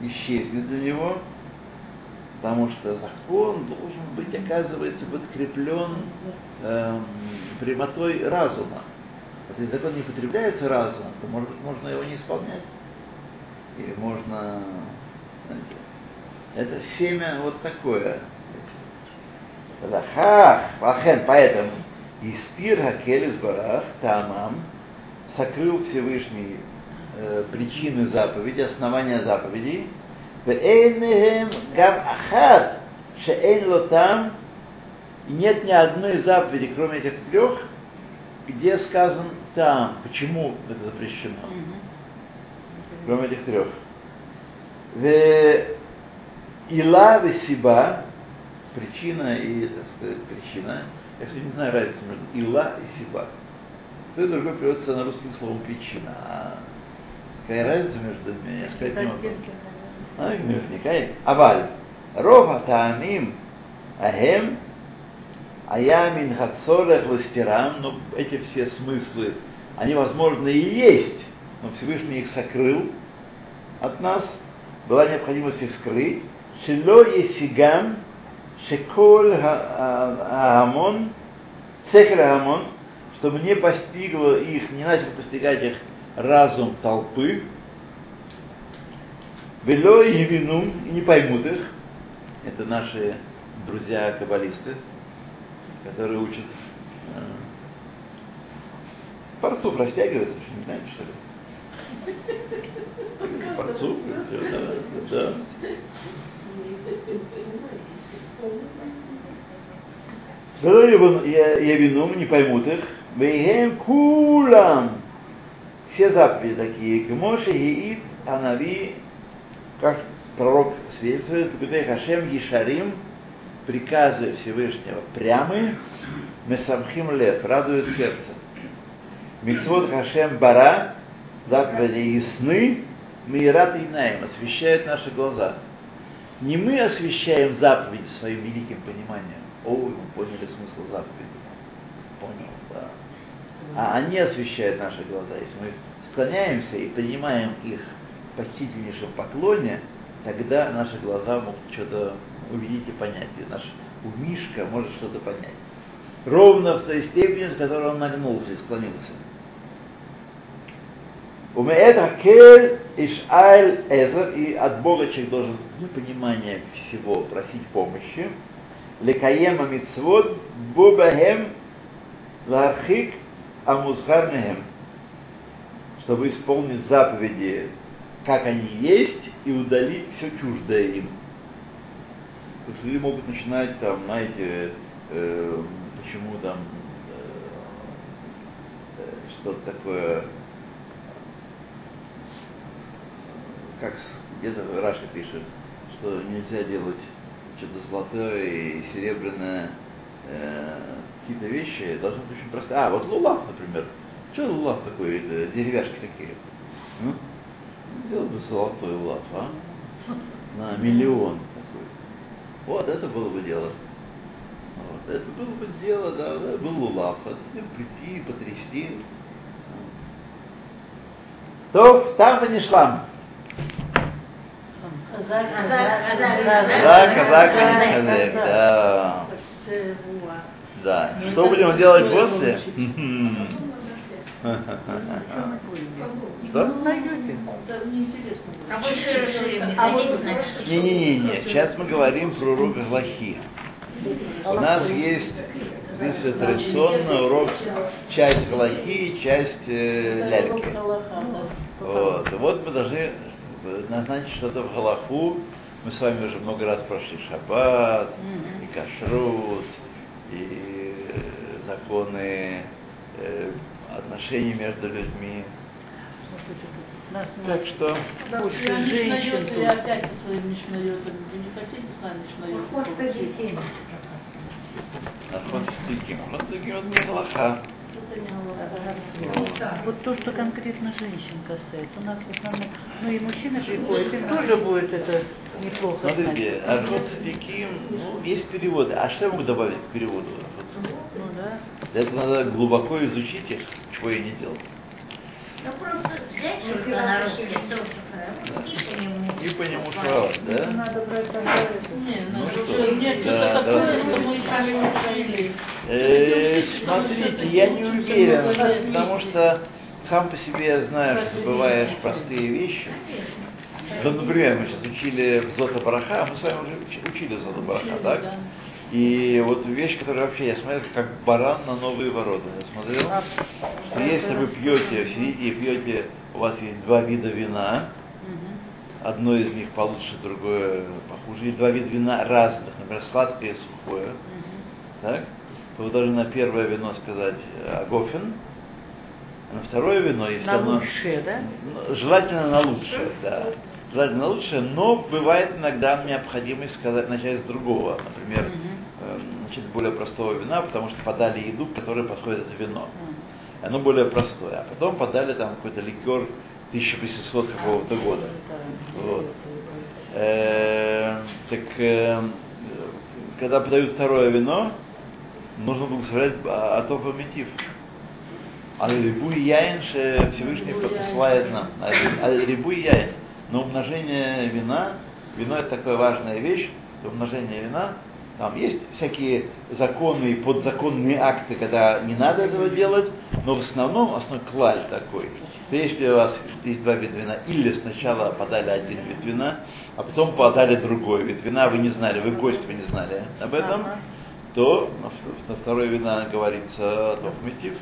исчезнет для него, потому что закон должен быть, оказывается, подкреплен эм, прямотой разума. Если закон не потребляется разумом, то, может быть, можно его не исполнять. Или можно... Это семя вот такое. Ха, Вахен, поэтому Испир Хакелис Барах Тамам сокрыл Всевышний э, причины заповеди, основания заповедей. Ахад лотам и нет ни одной заповеди, кроме этих трех, где сказан там, почему это запрещено. Кроме этих трех. Ила Сиба, причина и, так сказать, причина. Я, кстати, не знаю разницы между Ила и Сиба. То и другое переводится на русский словом причина. А какая разница между ними, я сказать не могу. А, наверняка. Аваль. Рова таамим ахем а я мин хацорах ластерам, но эти все смыслы, они, возможно, и есть, но Всевышний их сокрыл от нас, была необходимость их скрыть. Шило есигам, шеколь хаамон, цехер хаамон, чтобы не постигло их, не начал постигать их разум толпы, вело и вину, и не поймут их, это наши друзья-каббалисты, которые учат э, Парцух растягивается, не знаете, что ли? *laughs* Парцух, да, да. Я вину, не поймут их. Вейхем кулам. Все заповеди такие. Кмоши и Анави, как пророк свидетельствует, Хашем Ешарим, приказы Всевышнего прямые, Месамхим Лев, радует сердце. Митцвот Хашем Бара, заповеди ясны, Мират Инаем, освещает наши глаза. Не мы освещаем заповеди своим великим пониманием. О, мы поняли смысл заповеди. Понял, да. А они освещают наши глаза. Если мы склоняемся и понимаем их в почтительнейшем поклоне, тогда наши глаза могут что-то увидите понятие. Наш умишка может что-то понять. Ровно в той степени, с которой он нагнулся и склонился. Умеет Акель Ишаль Эзер, и от Бога человек должен для понимания всего просить помощи. Лекаема Мицвод Бубахем Лархик Амузхар Мехем. Чтобы исполнить заповеди, как они есть, и удалить все чуждое им. Потому что люди могут начинать там, знаете, э, почему там э, э, что-то такое как где-то Раша пишет, что нельзя делать что-то золотое и серебряное, э, какие-то вещи должны быть очень простые. А, вот лулав, например. Что лулав такой, это деревяшки такие? Ну, сделал бы золотой лулав, а? На миллион такой. Вот это было бы дело. Вот, это было бы дело, да, да был лулав. А с ним прийти, потрясти. То там не шлам. Да, казак, казак, да. Да. Что будем делать после? *laughs* Что? Найдете. А А Не-не-не, сейчас мы говорим про урок Галахи. У нас есть здесь традиционный урок часть Галахи, часть э, ляльки. Вот. И вот мы должны назначить что-то в Галаху. Мы с вами уже много раз прошли шаббат, и кашрут, и э, законы э, отношений между людьми. Нас Так что больше Я женщин тут. опять со своим Мишнайотом. Вы не хотите с нами Мишнайот? получить? Нахон Стыким. Ну, Стыким это не Галаха. Это не говорю. Вот то, что конкретно женщин касается. У нас в основном, ну и мужчины приходят, им тоже будет это неплохо Смотрите. Архот Стыким, ну, есть переводы. А что я могу добавить к переводу? Ну да. Для этого надо глубоко изучить их, чего я не делал. Ну просто взять руки, и по нему. Шварать, да? Надо Ну что? нет, Да, такое, да. мы. Э, смотрите, я не уверен, потому что сам по себе я знаю, что забываешь простые вещи. Ну, например, мы сейчас учили Зота Бараха, мы с вами уже уч- учили Зота Бараха, так? И вот вещь, которая вообще, я смотрю, как баран на новые ворота. Я смотрел, что если вы пьете, сидите и пьете, у вас есть два вида вина, одно из них получше, другое похуже, и два вида вина разных, например, сладкое и сухое, так? то вы должны на первое вино сказать э, агофен, а на второе вино, если На оно... лучшее, да? Ну, Желательно на лучшее, да. Желательно на лучшее, но бывает иногда необходимость сказать, начать с другого. Например, э, начать с более простого вина, потому что подали еду, к которой подходит это вино. Оно более простое. А потом подали там какой-то ликер 1800 какого-то года. Вот. Э, Так э, когда подают второе вино, нужно благословлять Атов. А рибуй яин ше Всевышний посылает нам. А ри- А рибуй яин. Но умножение вина, вино это такая важная вещь, умножение вина, там есть всякие законы и подзаконные акты, когда не надо этого делать, но в основном основной клаль такой. что если у вас есть два вида вина, или сначала подали один вид вина, а потом подали другой вид вина, вы не знали, вы гость, вы не знали об этом, Ага. то на, на второе вина говорится тохметив.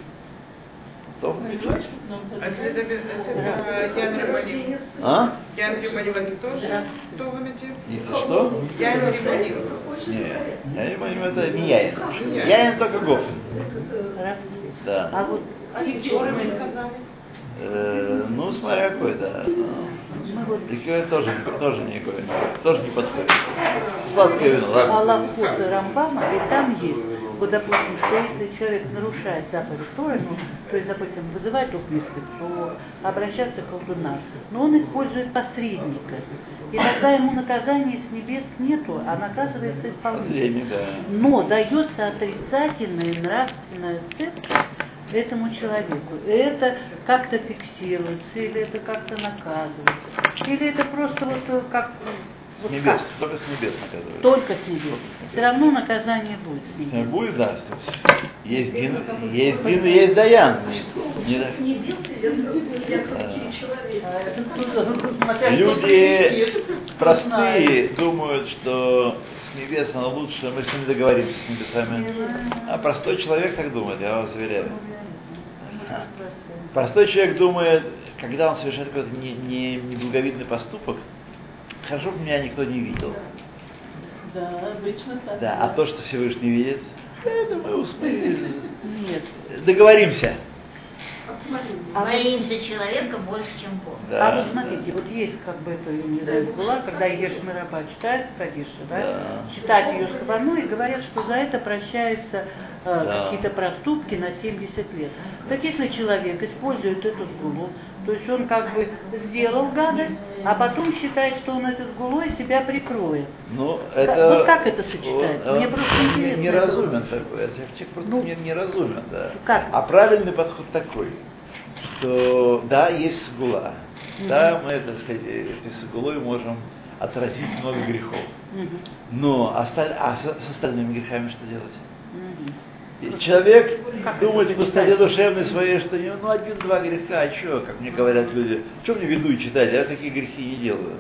Тохметив. А? А? Ян Риманим это тоже Товамити? Если что? Ян Риманим. Не, я не понимаю, это не яин. яин. Только гофен. А Да. вот Э, ну, смотря какой, да. Ликер тоже, тоже не. Тоже не подходит. Сладкое вино, ладно. Аллахот и Рамбама, и там есть, вот, допустим, что если человек нарушает заповедь Торы, ну, то есть, допустим, вызывает дух то обращаться к колдуна, но он использует посредника. И тогда ему наказания с небес нету, а наказывается исполнитель. Да. Но дается отрицательная нравственная оценка этому человеку. И это как-то фиксируется, или это как-то наказывается, или это просто вот как Вот небес, как? только с небес наказывают. Только с небес. Все равно наказание будет с Не небес. будет, да. Есть дин, есть дин, есть даян. Не да- Не я крутее человека. Люди простые думают, что с небес оно лучше, мы с ними договоримся с небесами. А простой человек так думает, я вас уверяю. Простой человек думает, когда он совершает какой-то не, не, неблаговидный поступок, хорошо бы меня никто не видел. Да, обычно так. Да, а то, что Всевышний видит, это мы, ус- мы Нет. договоримся. Боимся человека больше, чем Бога. Да. А вот смотрите, вот есть как бы это, не знаю, была, когда Еш Мираба читает Кадиша, да, Да. читать ее с и говорят, что за это прощаются э, Да. какие-то проступки на 70 лет. Так если человек использует эту сгулу, то есть он как бы сделал гадость, а потом считает, что он этой сгулой себя прикроет. Ну, это... вот как это сочетается? он- Мне он просто интересно. Неразумен такой, человек просто Ну, не- неразумен, да. как? А правильный подход такой, что да, есть сгула, да, мы, так сказать, э, этой сгулой можем отразить много грехов. Мгм. Но осталь- а с, с остальными грехами что делать? Мгм. И человек думает в пустоте душевной своей, что не- ну один-два греха, а что, как мне говорят люди, что мне веду читать, я такие грехи не делаю.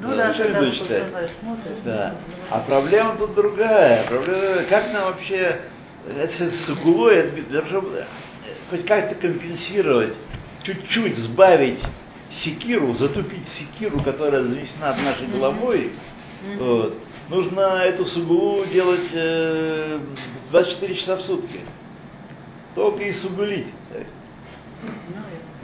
Ну Да, что когда веду читать? Да. А проблема тут другая. Проблема, как нам вообще это с углой, это э, хоть как-то компенсировать, чуть-чуть сбавить секиру, затупить секиру, которая занесена над нашей головой, вот, нужно эту сугулу делать э, 24 часа в сутки. Только и сугулить. так. Ну,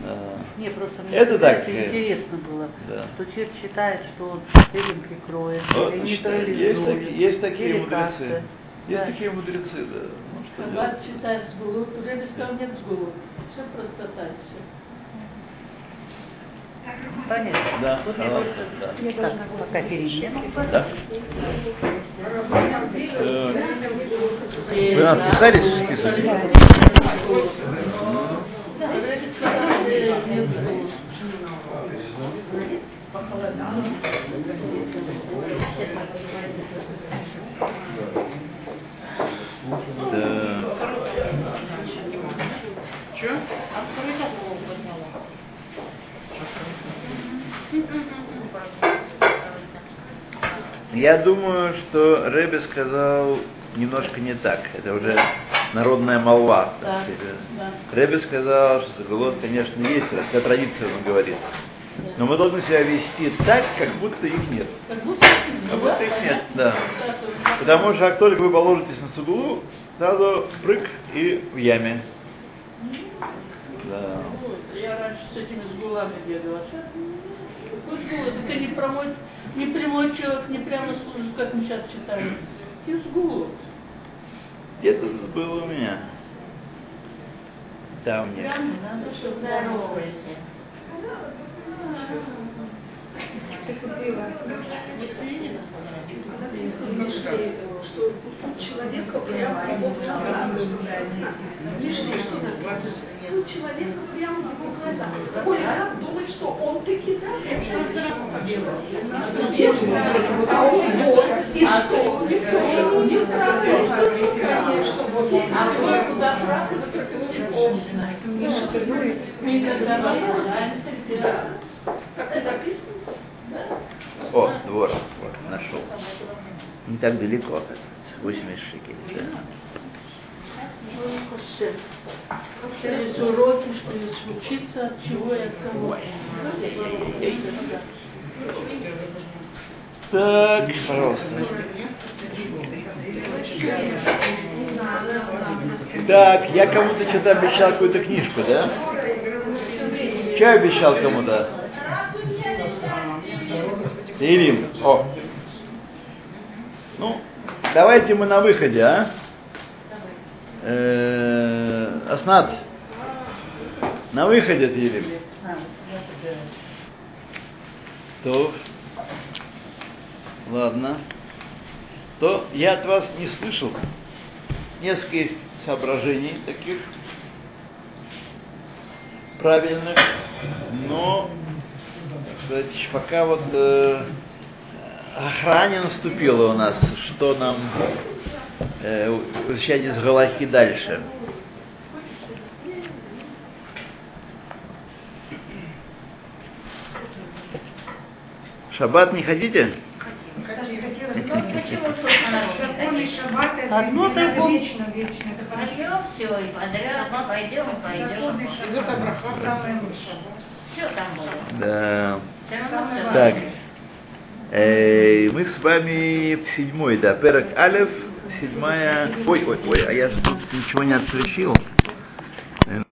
Да. Не, просто мне Это так, э, интересно было, да. что человек считает, что он этим прикроет, Вот, или значит, нейтрализует, есть, таки- есть такие или мудрецы. как-то. Есть Да. такие мудрецы, да. Ну, что делать? Шаббат читает сгулу, Рэбби сказал, нет сгулу. Все простота, и все. Понятно. Да, мне хорошо, да. Так, пока перейдем. Да? Э, Вы нам писали список? Да, Рэбби сказал, э, нет сгулу. Да. Я думаю, что Рэбе сказал немножко не так. Это уже народная молва. Да, да. Рэбе сказал, что Заголот, конечно, есть, это традиция, он говорит. Но мы должны себя вести так, как будто их нет. Как будто Как будто их нет, да. Потому что как только вы положитесь на сугулу, сразу прыг и в яме. Да. Я раньше с этими сгулами бегала. сейчас, сгул? Это ты не прямой, не прямой человек, не прямо служит, как мы сейчас читаем. И сгул. Где-то было у меня. Да, у меня. Прямо надо, Здоровайся. что у человека прямо его глаза. Лишнее что такое? У человека прямо его глаза. Как думать, что он таки да? А он вот. И что? Никто не спрашивает, конечно. Вот он. А вы куда это только он знает. Мы иногда наблюдаемся, да. Как это написано? О, двор. Вот, нашел. Не так далеко, оказывается. 80 шекелей, да. Через уроки, что ли, случится, от чего и от кого. Так, пожалуйста. Так, я кому-то что-то обещал какую-то книжку, да? Что обещал кому-то? Ирим. О. Ну, давайте мы на выходе, а? Э, Аснат. На выходе, Ирим. То. Ладно. То я от вас не слышал. Несколько соображений таких правильных, но сказать, пока вот э, охране наступило у нас, что нам э, изучать из Галахи дальше. Шаббат не хотите? Одно не другому. вечно, вечно. Это хорошо. Начнем все и подряд, пойдем, пойдем. Да. Так. Э, мы с вами в седьмой, да, Перек Алев, седьмая... Ой, ой, ой, а я же тут ничего не отключил.